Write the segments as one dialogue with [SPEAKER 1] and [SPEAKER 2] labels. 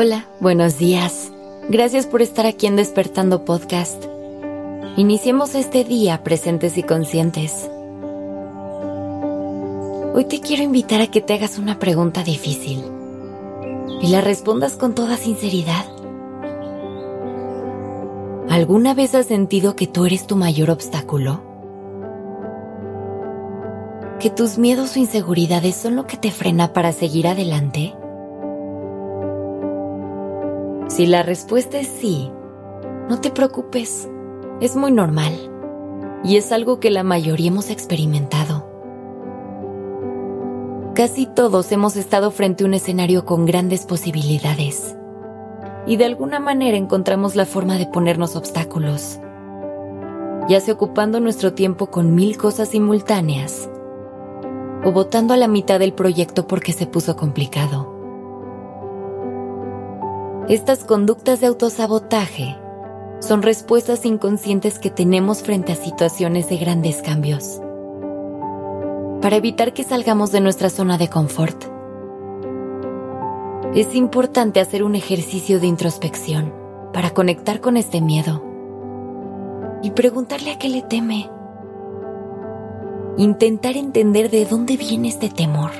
[SPEAKER 1] Hola, buenos días. Gracias por estar aquí en Despertando Podcast. Iniciemos este día presentes y conscientes. Hoy te quiero invitar a que te hagas una pregunta difícil y la respondas con toda sinceridad. ¿Alguna vez has sentido que tú eres tu mayor obstáculo? ¿Que tus miedos o inseguridades son lo que te frena para seguir adelante? Si la respuesta es sí, no te preocupes, es muy normal y es algo que la mayoría hemos experimentado. Casi todos hemos estado frente a un escenario con grandes posibilidades y de alguna manera encontramos la forma de ponernos obstáculos, ya sea ocupando nuestro tiempo con mil cosas simultáneas o votando a la mitad del proyecto porque se puso complicado. Estas conductas de autosabotaje son respuestas inconscientes que tenemos frente a situaciones de grandes cambios. Para evitar que salgamos de nuestra zona de confort, es importante hacer un ejercicio de introspección para conectar con este miedo y preguntarle a qué le teme intentar entender de dónde viene este temor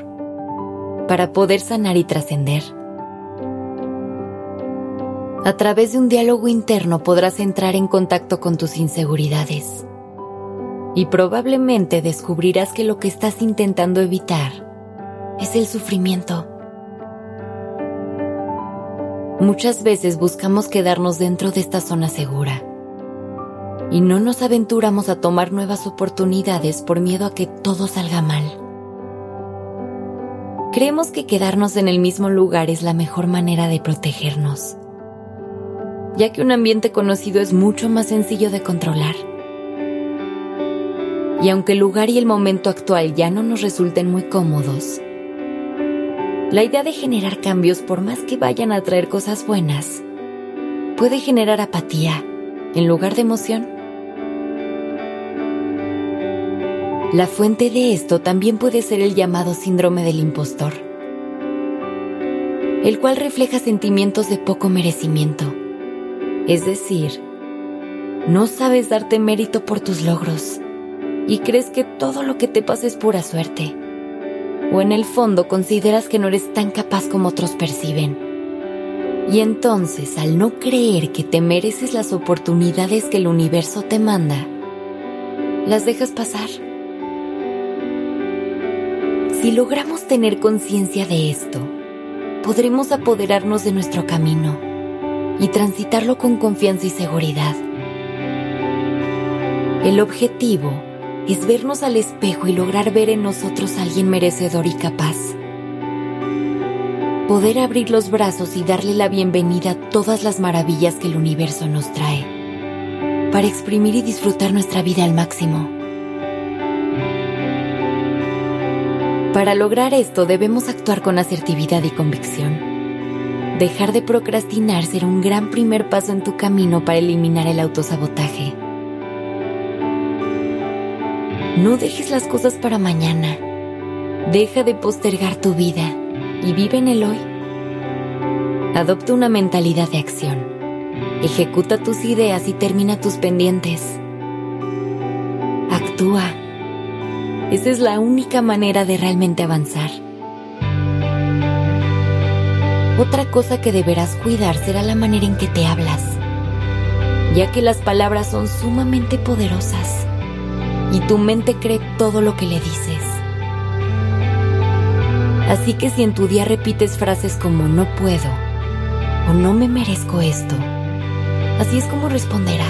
[SPEAKER 1] para poder sanar y trascender. A través de un diálogo interno podrás entrar en contacto con tus inseguridades y probablemente descubrirás que lo que estás intentando evitar es el sufrimiento. Muchas veces buscamos quedarnos dentro de esta zona segura y no nos aventuramos a tomar nuevas oportunidades por miedo a que todo salga mal. Creemos que quedarnos en el mismo lugar es la mejor manera de protegernos, ya que un ambiente conocido es mucho más sencillo de controlar. Y aunque el lugar y el momento actual ya no nos resulten muy cómodos, la idea de generar cambios por más que vayan a traer cosas buenas, puede generar apatía en lugar de emoción. La fuente de esto también puede ser el llamado síndrome del impostor, el cual refleja sentimientos de poco merecimiento. Es decir, no sabes darte mérito por tus logros y crees que todo lo que te pasa es pura suerte. O en el fondo consideras que no eres tan capaz como otros perciben. Y entonces, al no creer que te mereces las oportunidades que el universo te manda, las dejas pasar si logramos tener conciencia de esto, podremos apoderarnos de nuestro camino y transitarlo con confianza y seguridad. El objetivo es vernos al espejo y lograr ver en nosotros a alguien merecedor y capaz. Poder abrir los brazos y darle la bienvenida a todas las maravillas que el universo nos trae, para exprimir y disfrutar nuestra vida al máximo. Para lograr esto debemos actuar con asertividad y convicción. Dejar de procrastinar será un gran primer paso en tu camino para eliminar el autosabotaje. No dejes las cosas para mañana. Deja de postergar tu vida y vive en el hoy. Adopta una mentalidad de acción. Ejecuta tus ideas y termina tus pendientes. Actúa esa es la única manera de realmente avanzar. Otra cosa que deberás cuidar será la manera en que te hablas, ya que las palabras son sumamente poderosas y tu mente cree todo lo que le dices. Así que si en tu día repites frases como no puedo o no me merezco esto, así es como responderá.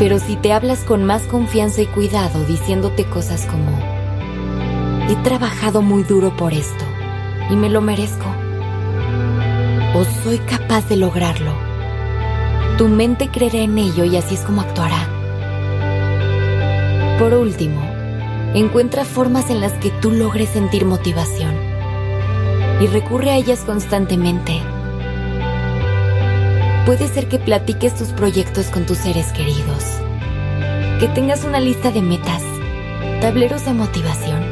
[SPEAKER 1] Pero si te hablas con más confianza y cuidado diciéndote cosas como, he trabajado muy duro por esto y me lo merezco, o soy capaz de lograrlo, tu mente creerá en ello y así es como actuará. Por último, encuentra formas en las que tú logres sentir motivación y recurre a ellas constantemente. Puede ser que platiques tus proyectos con tus seres queridos, que tengas una lista de metas, tableros de motivación,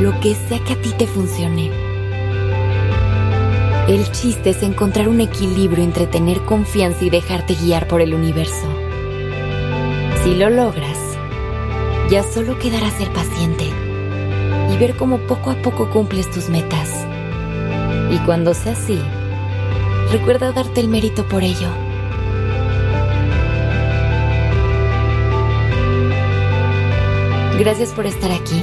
[SPEAKER 1] lo que sea que a ti te funcione. El chiste es encontrar un equilibrio entre tener confianza y dejarte guiar por el universo. Si lo logras, ya solo quedará ser paciente y ver cómo poco a poco cumples tus metas. Y cuando sea así, recuerda darte el mérito por ello. Gracias por estar aquí.